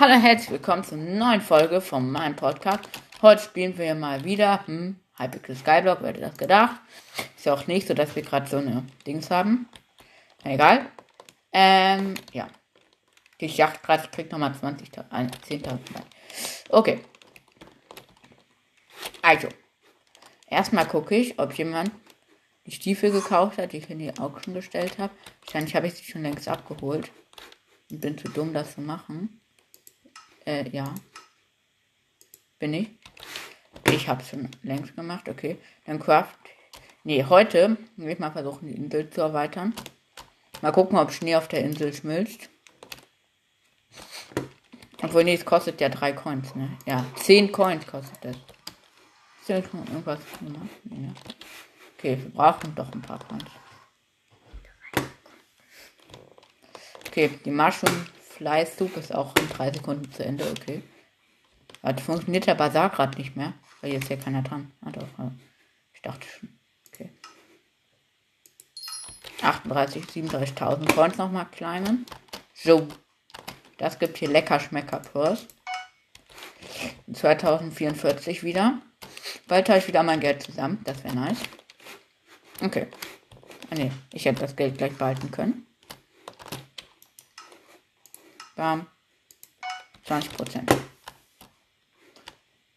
Hallo, herzlich willkommen zur neuen Folge von meinem Podcast. Heute spielen wir mal wieder hm, Hypixel Skyblock, wer hätte das gedacht? Ist ja auch nicht so, dass wir gerade so eine Dings haben. Egal. Ähm, ja. Ich dachte gerade, ich krieg nochmal 20.000, 10.000. Okay. Also. Erstmal gucke ich, ob jemand die Stiefel gekauft hat, die ich in die Auction gestellt habe. Wahrscheinlich habe ich sie schon längst abgeholt. Und bin zu dumm, das zu machen. Äh, ja. Bin ich. Ich habe es schon längst gemacht, okay. Dann Craft. Nee, heute will ich mal versuchen, die Insel zu erweitern. Mal gucken, ob Schnee auf der Insel schmilzt. Obwohl, nee, es kostet ja drei Coins, ne? Ja, zehn Coins kostet das. Ist ja schon irgendwas gemacht? Nee, ja. Okay, wir brauchen doch ein paar Coins. Okay, die Mushroom Soup ist auch in drei Sekunden zu Ende, okay. Warte, funktioniert der Bazar gerade nicht mehr? Weil jetzt hier keiner dran. Ah, doch, ich dachte schon. Okay. 38, 37.000 Coins nochmal kleinen. So. Das gibt hier lecker Schmecker Plus. 2044 wieder. Bald habe ich wieder mein Geld zusammen. Das wäre nice. Okay. Ah, ne, ich hätte das Geld gleich behalten können. Bam. 20 Prozent.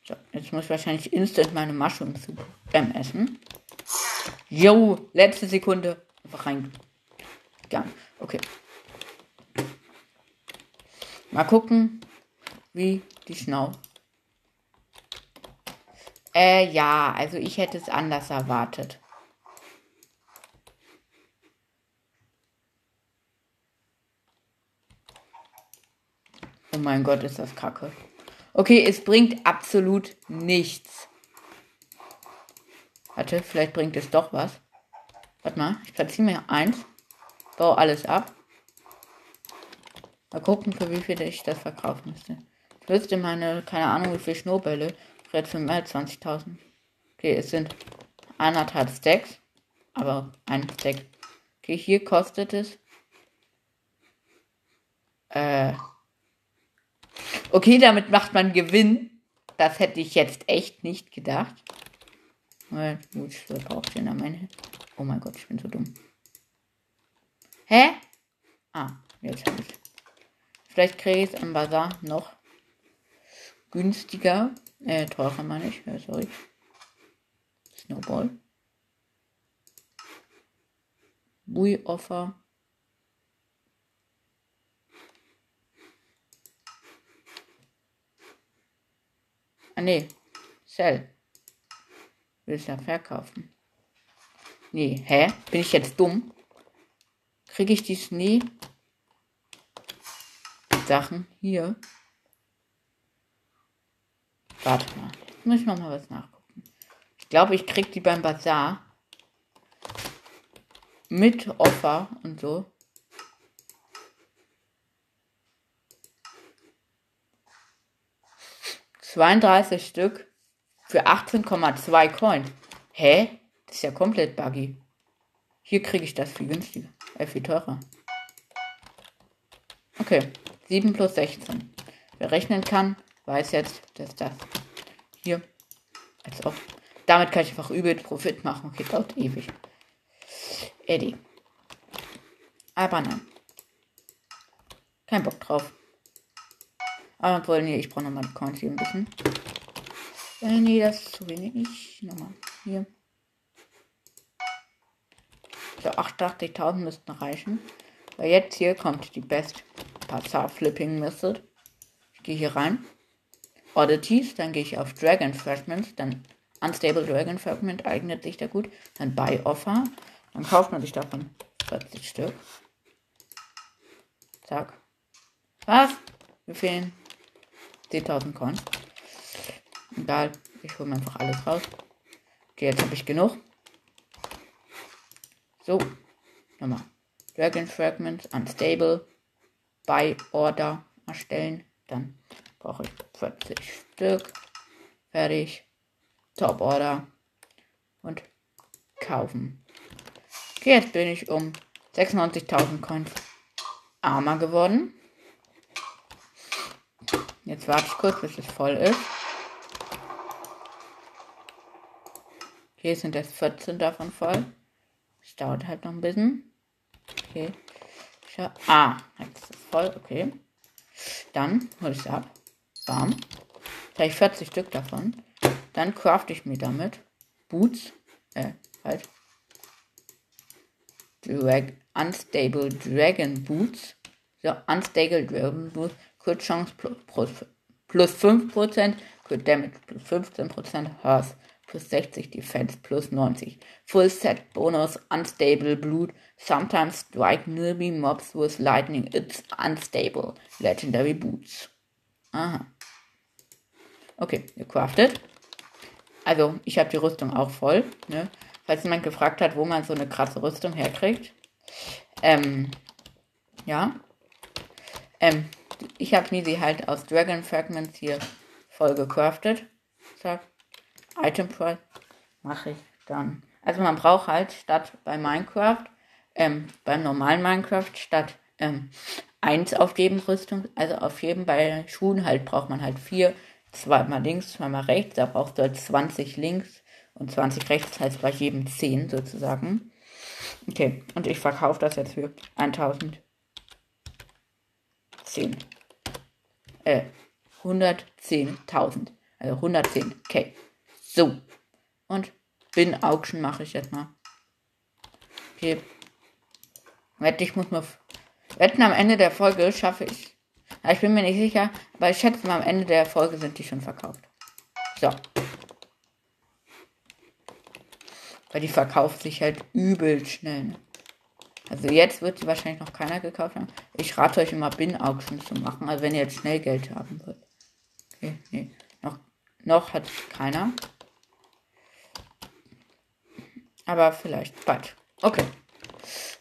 So, jetzt muss ich wahrscheinlich instant meine Mushroom Soup ähm, essen. Jo, letzte Sekunde. Einfach rein. Ja, okay. Mal gucken, wie die Schnau. Äh, ja, also ich hätte es anders erwartet. Oh mein Gott, ist das kacke. Okay, es bringt absolut nichts. Warte, vielleicht bringt es doch was. Warte mal, ich platziere mir eins. Baue alles ab. Mal gucken, für wie viel ich das verkaufen müsste. Ich wüsste meine, keine Ahnung, wie viele Schnurrbälle. Vielleicht für mehr als 20.000. Okay, es sind anderthalb Stacks. Aber ein Stack. Okay, hier kostet es. Äh. Okay, damit macht man Gewinn. Das hätte ich jetzt echt nicht gedacht. Ende. Oh mein Gott, ich bin so dumm. Hä? Ah, jetzt habe ich. Vielleicht kriege ich es am Bazar noch günstiger. Äh, teurer meine ich. Ja, sorry. Snowball. Bui Offer. Nee. Sell. Will ich ja verkaufen. Nee, hä? Bin ich jetzt dumm? Kriege ich die Schnee? Sachen hier? Warte mal. Jetzt muss ich noch was nachgucken. Ich glaube, ich krieg die beim Bazar. Mit Offer und so. Zweiunddreißig Stück für 18,2 Coins. Hä? Das ist ja komplett buggy. Hier kriege ich das viel günstiger. Äh, viel teurer. Okay. 7 plus 16. Wer rechnen kann, weiß jetzt, dass das hier. Als ob. Damit kann ich einfach übel Profit machen. Okay, dauert ewig. Eddie. Aber nein. Kein Bock drauf. Aber wohl, nee, ich brauche nochmal Coins hier ein bisschen. Äh, nee, das ist zu wenig. Nochmal. Hier. So, 88.000 müssten reichen. Weil jetzt hier kommt die Best Passar Flipping Method. Ich gehe hier rein. Oddities, dann gehe ich auf Dragon Fragments, dann Unstable Dragon Fragment eignet sich da gut. Dann Buy Offer. Dann kauft man sich davon 40 Stück. Zack. Was? Wir fehlen 10.000 Coins. Egal, ich hole mir einfach alles raus. Okay, jetzt habe ich genug. So, nochmal. Dragon Fragments, Unstable, Buy Order erstellen. Dann brauche ich 40 Stück. Fertig. Top Order. Und kaufen. Okay, jetzt bin ich um 96.000 Coins armer geworden. Jetzt warte ich kurz, bis es voll ist. Hier sind jetzt 14 davon voll. Es dauert halt noch ein bisschen. Okay. Schau. Ah, jetzt ist es voll. Okay. Dann hole ich es ab. Bam. Ich 40 Stück davon. Dann crafte ich mir damit Boots. Äh, halt. Drag Unstable Dragon Boots. So, Unstable Dragon Boots. Crit Chance plus, plus, plus 5%. Crit Damage plus 15%. Hearth plus 60 Defense plus 90. Full Set Bonus Unstable Blood. Sometimes strike nearby mobs with lightning. It's unstable. Legendary Boots. Aha. Okay, gecraftet. Also, ich habe die Rüstung auch voll. Ne? Falls jemand gefragt hat, wo man so eine krasse Rüstung herkriegt. Ähm, ja. Ähm, ich habe mir sie halt aus Dragon Fragments hier voll gecraftet. Zack. Item Price mache ich dann. Also man braucht halt statt bei Minecraft, ähm, beim normalen Minecraft, statt ähm, 1 auf jedem Rüstung, also auf jedem bei Schuhen halt braucht man halt 4, zweimal links, zweimal rechts, da brauchst du halt 20 links und 20 rechts, heißt bei jedem 10 sozusagen. Okay, und ich verkaufe das jetzt für 1010. Äh, 110.000. Also 110k. So. Und Bin Auction mache ich jetzt mal. Okay. Wette, ich muss mal. Wetten am Ende der Folge schaffe ich. Ja, ich bin mir nicht sicher, aber ich schätze mal am Ende der Folge sind die schon verkauft. So. Weil die verkauft sich halt übel schnell. Also jetzt wird sie wahrscheinlich noch keiner gekauft haben. Ich rate euch immer Bin-Auction zu machen, also wenn ihr jetzt schnell Geld haben wollt. Okay, nee. Noch, noch hat keiner. Aber vielleicht bald. Okay.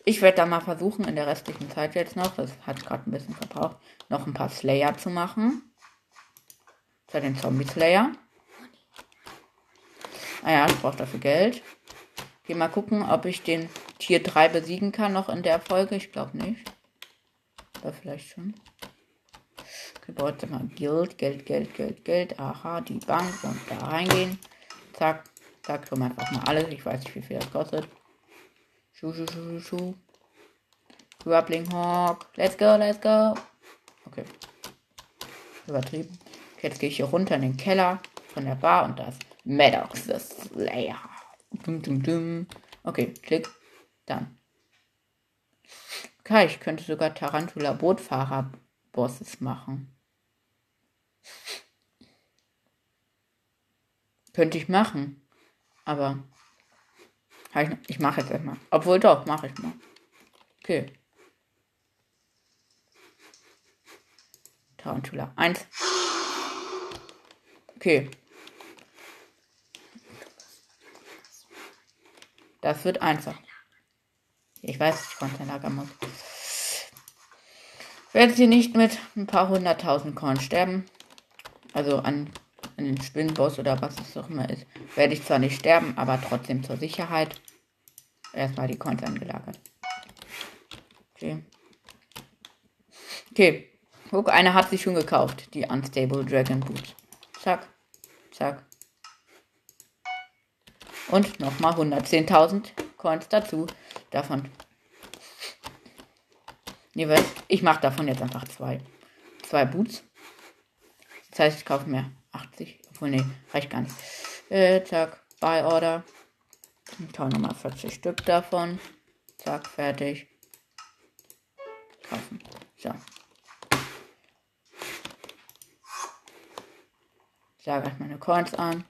Ich werde da mal versuchen, in der restlichen Zeit jetzt noch, das hat gerade ein bisschen verbraucht, noch ein paar Slayer zu machen. Für den Zombie Slayer. Ah ja, ich brauche dafür Geld. Geh mal gucken, ob ich den Tier 3 besiegen kann noch in der Folge. Ich glaube nicht. Oder vielleicht schon. Okay, mal Geld, Geld, Geld, Geld, Geld. Aha, die Bank und da reingehen. Zack, zack, schon einfach mal alles. Ich weiß nicht, wie viel das kostet. Schuh, schuh, schuh, schuh. Grappling Hawk. Let's go, let's go. Okay. Übertrieben. Okay, jetzt gehe ich hier runter in den Keller von der Bar und da ist Maddox the Slayer. Okay, klick. Dann. Okay, ich könnte sogar Tarantula Bootfahrer Bosses machen. Könnte ich machen. Aber ich, ich mache jetzt erstmal. Obwohl doch, mache ich mal. Okay. Tarantula 1. Okay. Das wird einfach. Ich weiß, ich konnte Lager muss. Werden sie nicht mit ein paar hunderttausend Coins sterben, also an, an den Spinnenboss oder was es auch immer ist, werde ich zwar nicht sterben, aber trotzdem zur Sicherheit erstmal die Coins angelagert. Okay. Okay. Guck, eine hat sich schon gekauft, die Unstable Dragon Boots. Zack, zack. Und nochmal 110.000 Coins dazu. Davon. Nee, was? Ich mache davon jetzt einfach zwei. Zwei Boots. Das heißt, ich kaufe mir 80. Obwohl, nee, reicht gar nicht. Äh, zack. Buy Order. Ich kaufe nochmal 40 Stück davon. Zack, fertig. Kaufen. So. Ich sage erst meine Coins an.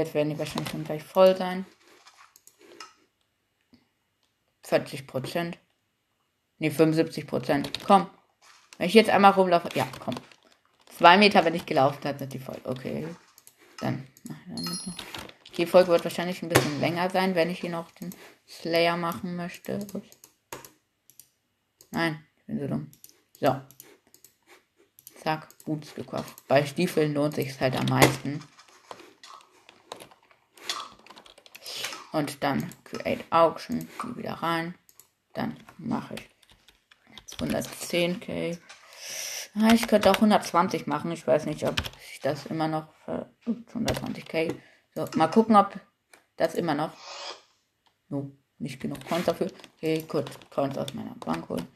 Jetzt werden die wahrscheinlich schon gleich voll sein. 40 Prozent. Ne, 75 Prozent. Komm. Wenn ich jetzt einmal rumlaufe. Ja, komm. Zwei Meter, wenn ich gelaufen habe, sind die voll. Okay. Dann. Die Folge wird wahrscheinlich ein bisschen länger sein, wenn ich hier noch den Slayer machen möchte. Ups. Nein, ich bin so dumm. So. Zack, Boots gekauft. Bei Stiefeln lohnt sich halt am meisten. Und dann Create Auction, die wieder rein. Dann mache ich 110k. Ja, ich könnte auch 120 machen. Ich weiß nicht, ob ich das immer noch. Ups, 120k. So, mal gucken, ob das immer noch. No, nicht genug Coins dafür. Okay, gut, Coins aus meiner Bank holen.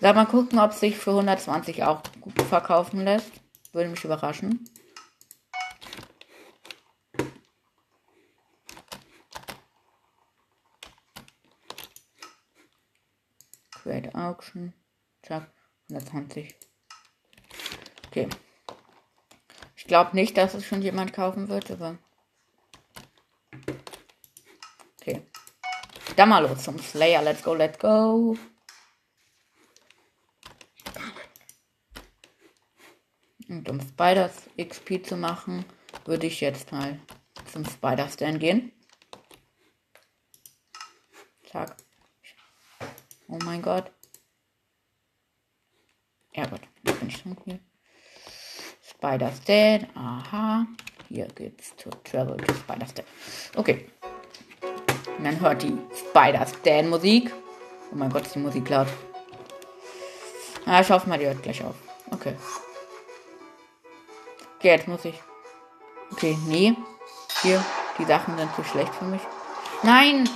So, mal gucken, ob sich für 120 auch gut verkaufen lässt. Würde mich überraschen. Create Auction. Zack, 120. Okay. Ich glaube nicht, dass es schon jemand kaufen wird, aber. Okay. Dann mal los zum Slayer. Let's go, let's go. Und um Spiders XP zu machen, würde ich jetzt mal zum Spider-Stand gehen. Zack. Oh mein Gott. Ja schon hier. Spider-Stand. Aha. Hier geht's zu Travel to Spider-Stand. Okay. Und dann hört die Spider-Stand-Musik. Oh mein Gott, ist die Musik laut. Ah, ich hoffe mal, die hört gleich auf. Okay. Okay, jetzt muss ich. Okay, nee. Hier, die Sachen sind zu schlecht für mich. Nein!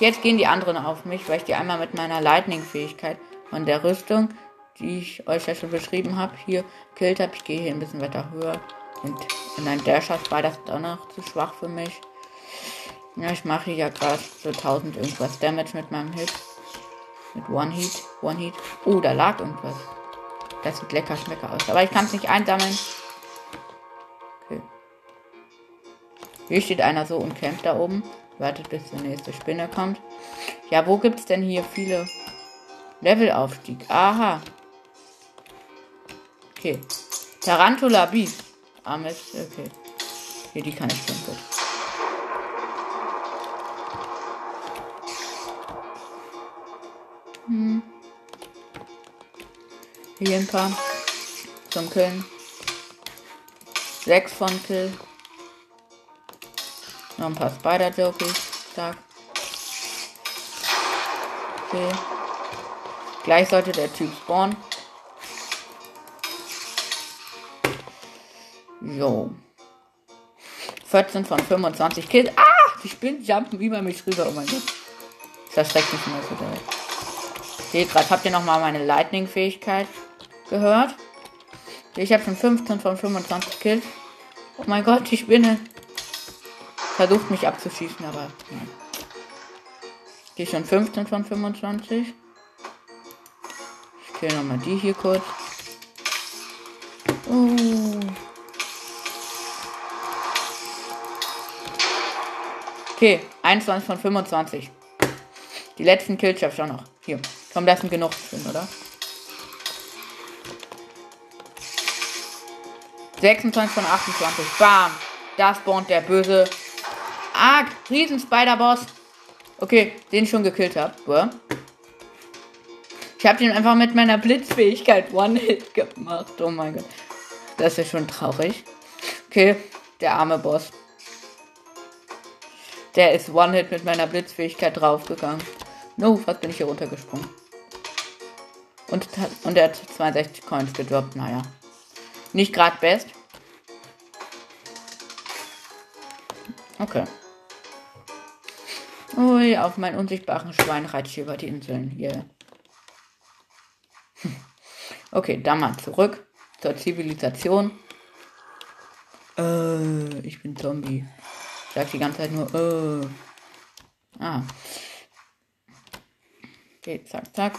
Jetzt gehen die anderen auf mich, weil ich die einmal mit meiner Lightning-Fähigkeit von der Rüstung, die ich euch ja schon beschrieben habe, hier killt habe. Ich gehe hier ein bisschen weiter höher. Und in ein Dasher war das dann noch zu schwach für mich. Ja, ich mache ja gerade so 1000 irgendwas Damage mit meinem Hit. Mit One Heat. One Heat. Oh, da lag irgendwas. Das sieht lecker schmecker aus. Aber ich kann es nicht einsammeln. Hier steht einer so und kämpft da oben. Wartet, bis die nächste Spinne kommt. Ja, wo gibt es denn hier viele Levelaufstieg? Aha. Okay. Tarantula Beast. Armes. Okay. Hier, die kann ich schon gut. Hm. Hier ein paar zum Killen. Sechs von Kill. Noch ein paar Spider-Jokers. Stark. Okay. Gleich sollte der Typ spawnen. Jo. 14 von 25 Kills. Ah! Die Spinnen jumpen über mich rüber. Oh mein Gott. Das erschreckt mich immer so direkt. Okay, gerade habt ihr nochmal meine Lightning-Fähigkeit gehört. Ich habe schon 15 von 25 Kills. Oh mein Gott, die Spinne versucht mich abzuschießen, aber nein. Die schon 15 von 25. Ich kill nochmal die hier kurz. Oh. Okay, 21 von 25. Die letzten Kills schaffe ich auch noch. Hier. Komm, das sind genug drin, oder? 26 von 28. Bam. Da spawnt der böse Arg, riesen Spider-Boss. Okay, den ich schon gekillt habe. Ich habe den einfach mit meiner Blitzfähigkeit One-Hit gemacht. Oh mein Gott. Das ist schon traurig. Okay, der arme Boss. Der ist One-Hit mit meiner Blitzfähigkeit draufgegangen. No, was bin ich hier runtergesprungen? Und, und er hat 62 Coins gedroppt. Naja. Nicht gerade best. Okay. Ui, auf meinen unsichtbaren Schwein reite ich über die Inseln hier. Okay, dann mal zurück zur Zivilisation. Äh, ich bin Zombie. Sag die ganze Zeit nur, äh. Ah. Okay, zack, zack.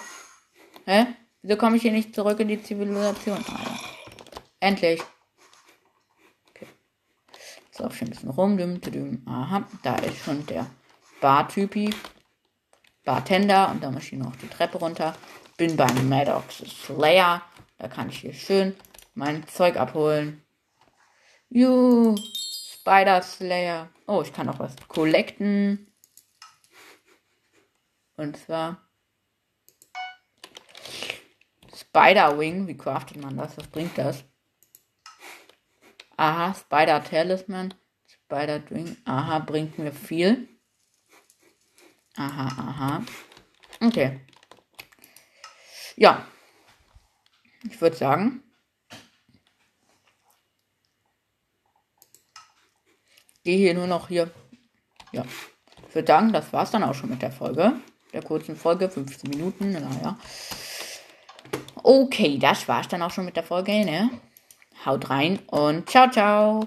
Hä? Wieso komme ich hier nicht zurück in die Zivilisation? Ah, ja. Endlich. Okay. Jetzt auch schon ein bisschen rum. Aha, da ist schon der Bartypi, Bartender und dann muss ich noch die Treppe runter. Bin beim Maddox Slayer. Da kann ich hier schön mein Zeug abholen. Juhu, Spider Slayer. Oh, ich kann auch was collecten. Und zwar Spider Wing. Wie craftet man das? Was bringt das? Aha, Spider Talisman. Spider Wing. Aha, bringt mir viel. Aha, aha. Okay. ja, ich würde sagen, gehe hier nur noch hier. Ja, ich würde sagen, das war es dann auch schon mit der Folge. Der kurzen Folge, 15 Minuten, naja. Okay, das war's dann auch schon mit der Folge, ne? Haut rein und ciao, ciao.